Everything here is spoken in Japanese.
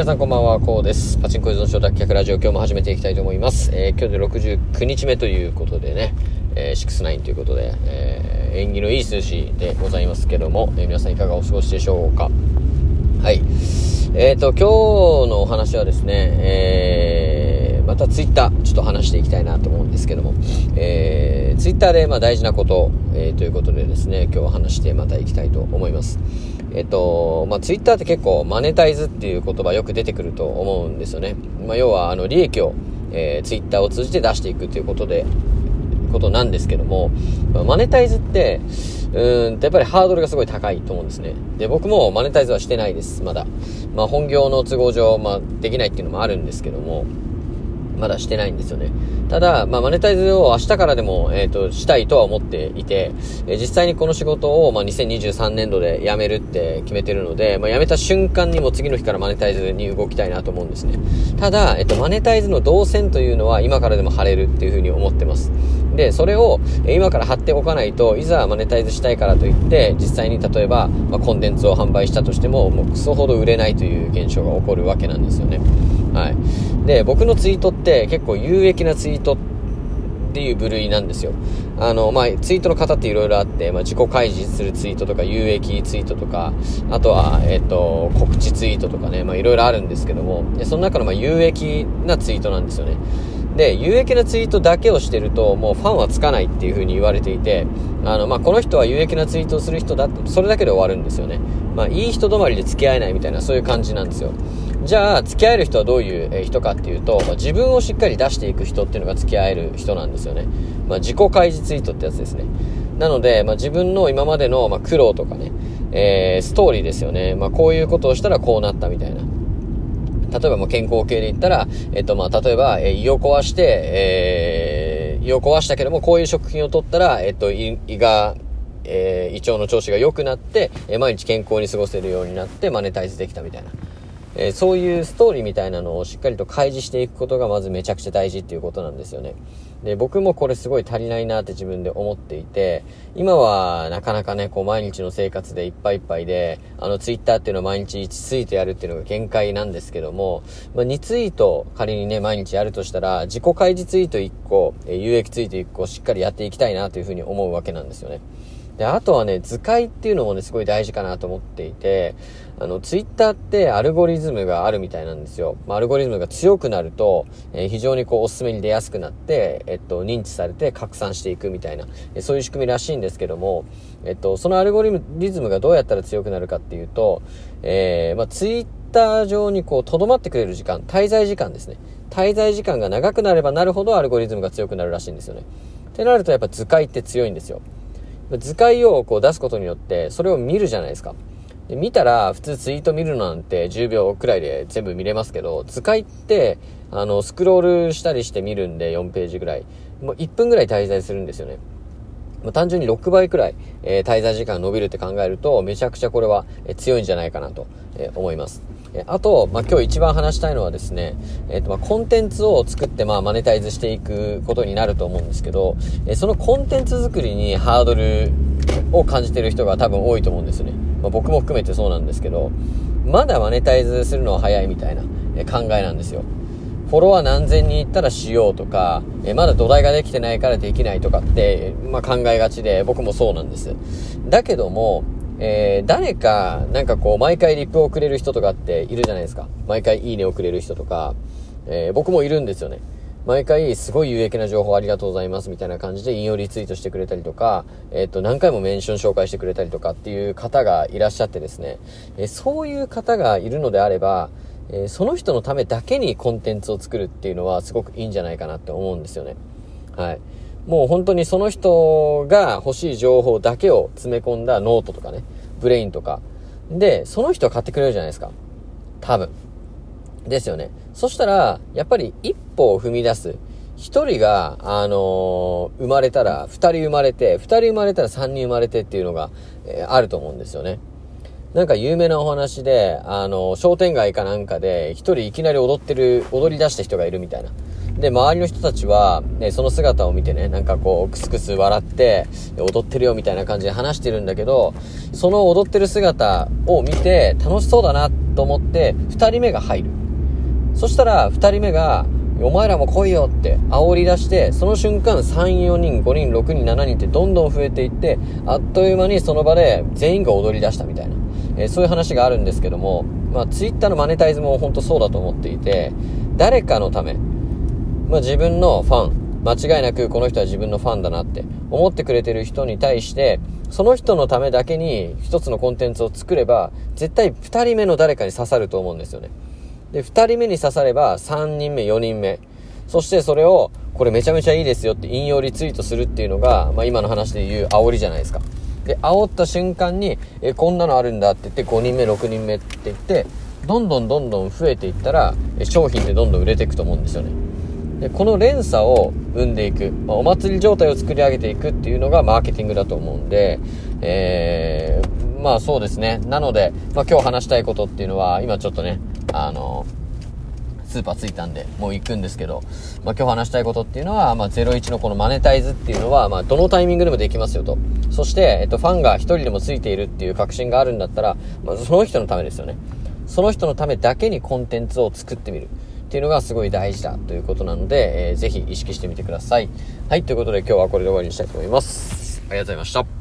皆さんこんばんは、こうです。パチンコ依存症脱却ラジオ、今日も始めていきたいと思います。えー、今日で69日目ということでね、えー、69ということで、えー、縁起のいい数字でございますけども、えー、皆さんいかがお過ごしでしょうか？はい。えっ、ー、と、今日のお話はですね、えー、またツイッター、ちょっと話していきたいなと思うんですけども、えー、ツイッターでまあ大事なこと、えー、ということでですね、今日は話してまたいきたいと思います。えっと、まあ、ツイッターって結構マネタイズっていう言葉よく出てくると思うんですよね。まあ、要は、あの、利益を、えー、ツイッターを通じて出していくっていうことで、ことなんですけども、まあ、マネタイズって、うんやっぱりハードルがすごい高いと思うんですね。で、僕もマネタイズはしてないです、まだ。まあ、本業の都合上、まあ、できないっていうのもあるんですけども、まだしてないんですよね。ただ、まあ、マネタイズを明日からでも、えっ、ー、と、したいとは思っていて、えー、実際にこの仕事を、まあ、2023年度で辞めるって決めてるので、まあ、辞めた瞬間にも次の日からマネタイズに動きたいなと思うんですね。ただ、えっ、ー、と、マネタイズの動線というのは今からでも貼れるっていうふうに思ってます。で、それを、え今から貼っておかないと、いざマネタイズしたいからといって、実際に例えば、まあ、コンテンツを販売したとしても、もうクソほど売れないという現象が起こるわけなんですよね。はい。で、僕のツイートって結構有益なツイートっていう部類なんですよ。あの、まあ、ツイートの方って色々あって、まあ、自己開示するツイートとか、有益ツイートとか、あとは、えっ、と、告知ツイートとかね、ま、いろいろあるんですけども、でその中の、ま、有益なツイートなんですよね。で、有益なツイートだけをしてると、もうファンはつかないっていう風に言われていて、あの、まあ、この人は有益なツイートをする人だって、それだけで終わるんですよね。まあ、いい人止まりで付き合えないみたいな、そういう感じなんですよ。じゃあ、付き合える人はどういう人かっていうと、まあ、自分をしっかり出していく人っていうのが付き合える人なんですよね。まあ、自己開示ツイートってやつですね。なので、まあ、自分の今までの、まあ、苦労とかね、えー、ストーリーですよね。まあ、こういうことをしたらこうなったみたいな。例えば、ま健康系で言ったら、えっと、まあ、例えば、えー、胃を壊して、えー、胃を壊したけども、こういう食品を取ったら、えっと、胃が、えー、胃腸の調子が良くなって、え、毎日健康に過ごせるようになって、マネタイズできたみたいな。えー、そういうストーリーみたいなのをしっかりと開示していくことがまずめちゃくちゃ大事っていうことなんですよね。で、僕もこれすごい足りないなって自分で思っていて、今はなかなかね、こう毎日の生活でいっぱいいっぱいで、あのツイッターっていうのを毎日1ツイートやるっていうのが限界なんですけども、まあ、2ツイート仮にね、毎日やるとしたら、自己開示ツイート1個、え、有益ツイート1個しっかりやっていきたいなというふうに思うわけなんですよね。で、あとはね、図解っていうのもね、すごい大事かなと思っていて、あの、ツイッターってアルゴリズムがあるみたいなんですよ。まあ、アルゴリズムが強くなると、えー、非常にこう、おすすめに出やすくなって、えっと、認知されて拡散していくみたいな、えそういう仕組みらしいんですけども、えっと、そのアルゴリズムがどうやったら強くなるかっていうと、えー、まあ、ツイッター上にこう、留まってくれる時間、滞在時間ですね。滞在時間が長くなればなるほどアルゴリズムが強くなるらしいんですよね。ってなるとやっぱ図解って強いんですよ。図解をこう出すことによって、それを見るじゃないですか。で見たら、普通ツイート見るなんて10秒くらいで全部見れますけど、図解って、あの、スクロールしたりして見るんで、4ページぐらい。もう1分ぐらい滞在するんですよね。ま、単純に6倍くらい、えー、滞在時間伸びるって考えると、めちゃくちゃこれは、え、強いんじゃないかなと、えー、思います。あと、まあ、今日一番話したいのはですね、えっ、と、まあ、コンテンツを作って、まあ、マネタイズしていくことになると思うんですけど、えそのコンテンツ作りにハードルを感じてる人が多分多いと思うんですね。まあ、僕も含めてそうなんですけど、まだマネタイズするのは早いみたいな、え考えなんですよ。フォロワー何千人いったらしようとか、えまだ土台ができてないからできないとかって、まあ、考えがちで、僕もそうなんです。だけども、えー、誰か、なんかこう、毎回リップをくれる人とかっているじゃないですか。毎回いいねをくれる人とか、えー、僕もいるんですよね。毎回すごい有益な情報ありがとうございますみたいな感じで引用リツイートしてくれたりとか、えっ、ー、と、何回もメンション紹介してくれたりとかっていう方がいらっしゃってですね、え、そういう方がいるのであれば、え、その人のためだけにコンテンツを作るっていうのはすごくいいんじゃないかなって思うんですよね。はい。もう本当にその人が欲しい情報だけを詰め込んだノートとかね、 Brain とか。で、その人は買ってくれるじゃないですか。多分。ですよね。そしたら、やっぱり一歩を踏み出す。一人が、あのー、生まれたら、二人生まれて、二人生まれたら三人生まれてっていうのが、えー、あると思うんですよね。なんか有名なお話で、あのー、商店街かなんかで、一人いきなり踊ってる、踊り出した人がいるみたいな。で、周りの人たちは、ね、その姿を見てね、なんかこう、クスクス笑って、踊ってるよみたいな感じで話してるんだけど、その踊ってる姿を見て、楽しそうだなと思って、2人目が入る。そしたら、2人目が、お前らも来いよって煽り出して、その瞬間3、4人、5人、6人、7人ってどんどん増えていって、あっという間にその場で全員が踊り出したみたいな、えー、そういう話があるんですけども、まあ、ツイッターのマネタイズも本当そうだと思っていて、誰かのため、まあ、自分のファン、間違いなくこの人は自分のファンだなって思ってくれてる人に対して、その人のためだけに一つのコンテンツを作れば、絶対二人目の誰かに刺さると思うんですよね。で、二人目に刺されば、三人目、四人目。そしてそれを、これめちゃめちゃいいですよって引用リツイートするっていうのが、まあ今の話で言う煽りじゃないですか。で、煽った瞬間に、え、こんなのあるんだって言って、5人目、6人目って言って、どんどんどんどん増えていったら、商品ってどんどん売れていくと思うんですよね。で、この連鎖を生んでいく、まあ、お祭り状態を作り上げていくっていうのがマーケティングだと思うんで、えー、まあそうですね。なので、まあ今日話したいことっていうのは、今ちょっとね、あの、スーパー着いたんで、もう行くんですけど、まあ、今日話したいことっていうのは、まあ、01のこのマネタイズっていうのは、まあ、どのタイミングでもできますよと。そして、えっと、ファンが一人でもついているっていう確信があるんだったら、まあ、その人のためですよね。その人のためだけにコンテンツを作ってみる。っていうのがすごい大事だということなので、えー、ぜひ意識してみてください。はい、ということで今日はこれで終わりにしたいと思います。ありがとうございました。